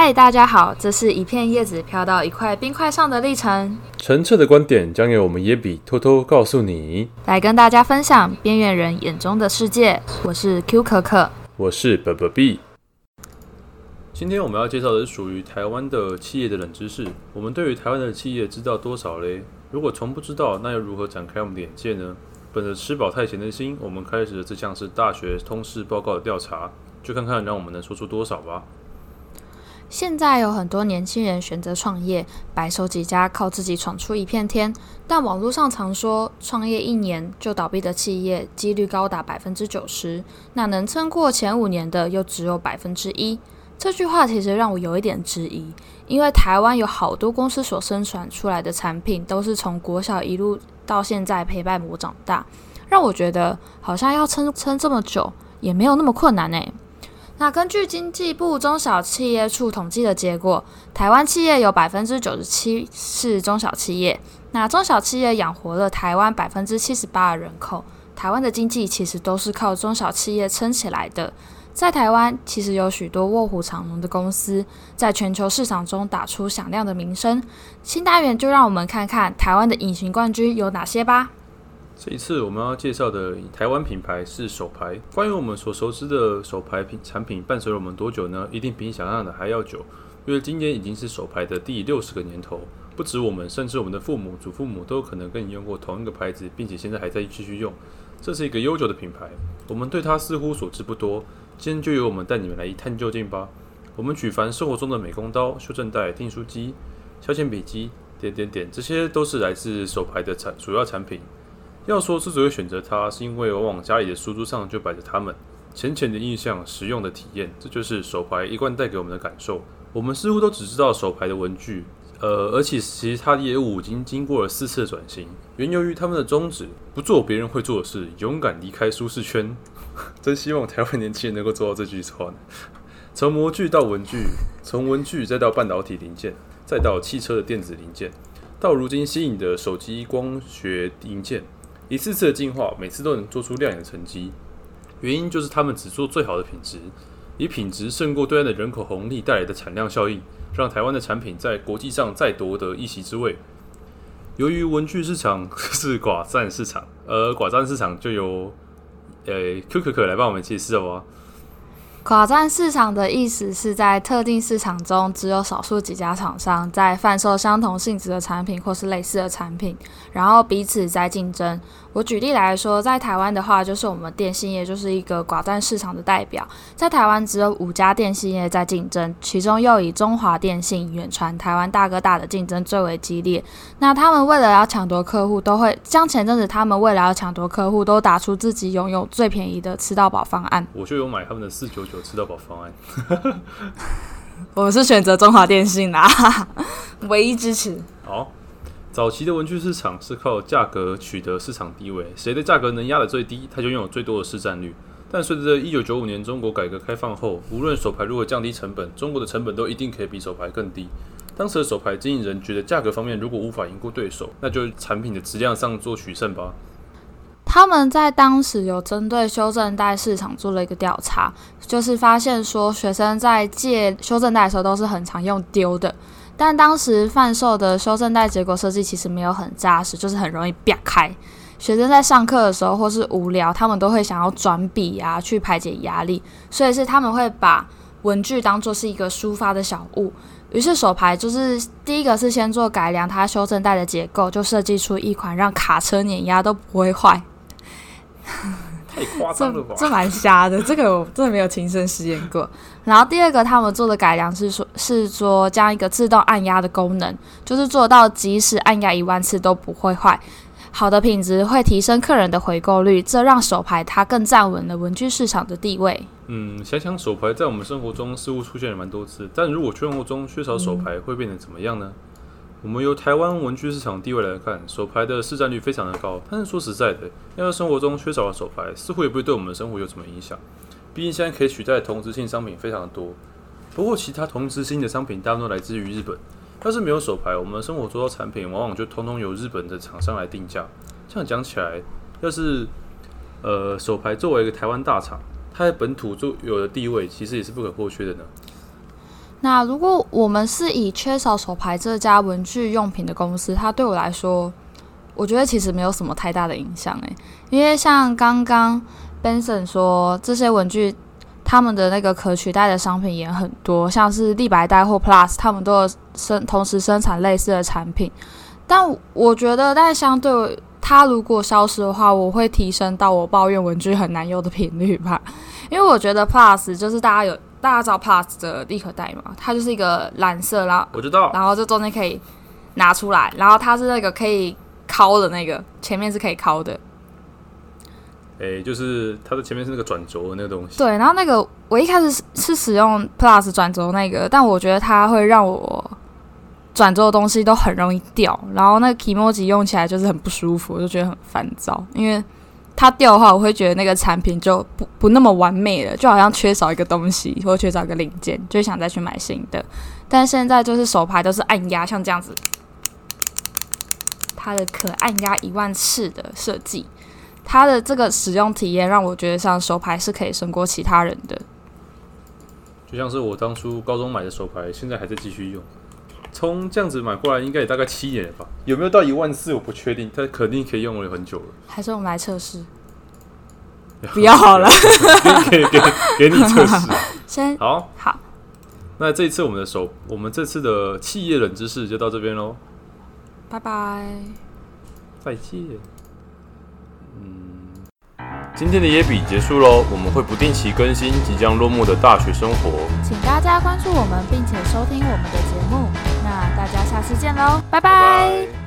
嗨，大家好，这是一片叶子飘到一块冰块上的历程。澄澈的观点将由我们野比偷偷告诉你，来跟大家分享边缘人眼中的世界。我是 Q 可可，我是 B B B。今天我们要介绍的是属于台湾的企业的冷知识。我们对于台湾的企业知道多少嘞？如果从不知道，那又如何展开我们的眼界呢？本着吃饱太闲的心，我们开始了这项是大学通识报告的调查，就看看让我们能说出多少吧。现在有很多年轻人选择创业，白手起家，靠自己闯出一片天。但网络上常说，创业一年就倒闭的企业几率高达百分之九十，那能撑过前五年的又只有百分之一。这句话其实让我有一点质疑，因为台湾有好多公司所生产出来的产品都是从国小一路到现在陪伴我长大，让我觉得好像要撑撑这么久也没有那么困难呢。那根据经济部中小企业处统计的结果，台湾企业有百分之九十七是中小企业，那中小企业养活了台湾百分之七十八的人口，台湾的经济其实都是靠中小企业撑起来的。在台湾，其实有许多卧虎藏龙的公司，在全球市场中打出响亮的名声。新单元就让我们看看台湾的隐形冠军有哪些吧。这一次我们要介绍的台湾品牌是手牌。关于我们所熟知的手牌品产品，伴随了我们多久呢？一定比你想象的还要久，因为今年已经是手牌的第六十个年头。不止我们，甚至我们的父母、祖父母都有可能跟你用过同一个牌子，并且现在还在继续用。这是一个悠久的品牌，我们对它似乎所知不多。今天就由我们带你们来一探究竟吧。我们举凡生活中的美工刀、修正带、订书机、削铅笔机，点点点，这些都是来自手牌的产主要产品。要说之所以选择它，是因为往往家里的书桌上就摆着它们。浅浅的印象，实用的体验，这就是手牌一贯带给我们的感受。我们似乎都只知道手牌的文具，呃，而且其实它的业务已经经过了四次的转型，原由于他们的宗旨：不做别人会做的事，勇敢离开舒适圈。真希望台湾年轻人能够做到这句话。从模具到文具，从文具再到半导体零件，再到汽车的电子零件，到如今新颖的手机光学零件，一次次的进化，每次都能做出亮眼的成绩。原因就是他们只做最好的品质，以品质胜过对岸的人口红利带来的产量效应，让台湾的产品在国际上再夺得一席之位。由于文具市场是寡占市场，而寡占市场就由呃可可可来帮我们解释哦？寡占市场的意思是在特定市场中，只有少数几家厂商在贩售相同性质的产品或是类似的产品，然后彼此在竞争。我举例来说，在台湾的话，就是我们电信业就是一个寡占市场的代表。在台湾只有五家电信业在竞争，其中又以中华电信、远传、台湾大哥大的竞争最为激烈。那他们为了要抢夺客户，都会像前阵子他们为了要抢夺客户，都打出自己拥有最便宜的吃到饱方案。我就有买他们的四九九。吃到饱方案，我是选择中华电信啦，唯一支持。好，早期的文具市场是靠价格取得市场地位，谁的价格能压得最低，他就拥有最多的市占率。但随着一九九五年中国改革开放后，无论手牌如何降低成本，中国的成本都一定可以比手牌更低。当时的手牌经营人觉得价格方面如果无法赢过对手，那就产品的质量上做取胜吧。他们在当时有针对修正带市场做了一个调查，就是发现说学生在借修正带的时候都是很常用丢的，但当时贩售的修正带结构设计其实没有很扎实，就是很容易瘪开。学生在上课的时候或是无聊，他们都会想要转笔啊去排解压力，所以是他们会把文具当做是一个抒发的小物。于是手牌就是第一个是先做改良它修正带的结构，就设计出一款让卡车碾压都不会坏。太夸张了吧？这这蛮瞎的，这个我真的没有亲身实验过。然后第二个，他们做的改良是说，是说将一个自动按压的功能，就是做到即使按压一万次都不会坏。好的品质会提升客人的回购率，这让手牌它更站稳了文具市场的地位。嗯，想想手牌在我们生活中似乎出现了蛮多次，但如果生活中缺少手牌，会变得怎么样呢？嗯我们由台湾文具市场地位来看，手牌的市占率非常的高。但是说实在的，要是生活中缺少了手牌，似乎也不会对我们的生活有什么影响。毕竟现在可以取代同质性商品非常的多。不过其他同质性的商品大多来自于日本。要是没有手牌，我们的生活周遭产品往往就通通由日本的厂商来定价。这样讲起来，要是呃手牌作为一个台湾大厂，它在本土就有的地位，其实也是不可或缺的呢。那如果我们是以缺少手牌这家文具用品的公司，它对我来说，我觉得其实没有什么太大的影响诶，因为像刚刚 Benson 说，这些文具他们的那个可取代的商品也很多，像是立白代或 Plus，他们都有生同时生产类似的产品。但我觉得，但相对它如果消失的话，我会提升到我抱怨文具很难用的频率吧，因为我觉得 Plus 就是大家有。大家知道 Plus 的立可带吗？它就是一个蓝色，然后我知道，然后这中间可以拿出来，然后它是那个可以敲的那个，前面是可以敲的。诶、欸，就是它的前面是那个转轴的那个东西。对，然后那个我一开始是使用 Plus 转轴那个，但我觉得它会让我转轴的东西都很容易掉，然后那个 Kimoji 用起来就是很不舒服，我就觉得很烦躁，因为。它掉的话，我会觉得那个产品就不不那么完美了，就好像缺少一个东西，或缺少一个零件，就想再去买新的。但现在就是手牌都是按压，像这样子，它的可按压一万次的设计，它的这个使用体验让我觉得像手牌是可以胜过其他人的。就像是我当初高中买的手牌，现在还在继续用。从这样子买过来，应该也大概七年了吧？有没有到一万四？我不确定，但肯定可以用了很久了。还是我们来测试？不要好了，给给给你测试。先好，好。那这一次我们的手，我们这次的企业冷知识就到这边喽。拜拜，再见。嗯今天的野比结束喽，我们会不定期更新即将落幕的大学生活，请大家关注我们并且收听我们的节目，那大家下次见喽，拜拜。拜拜。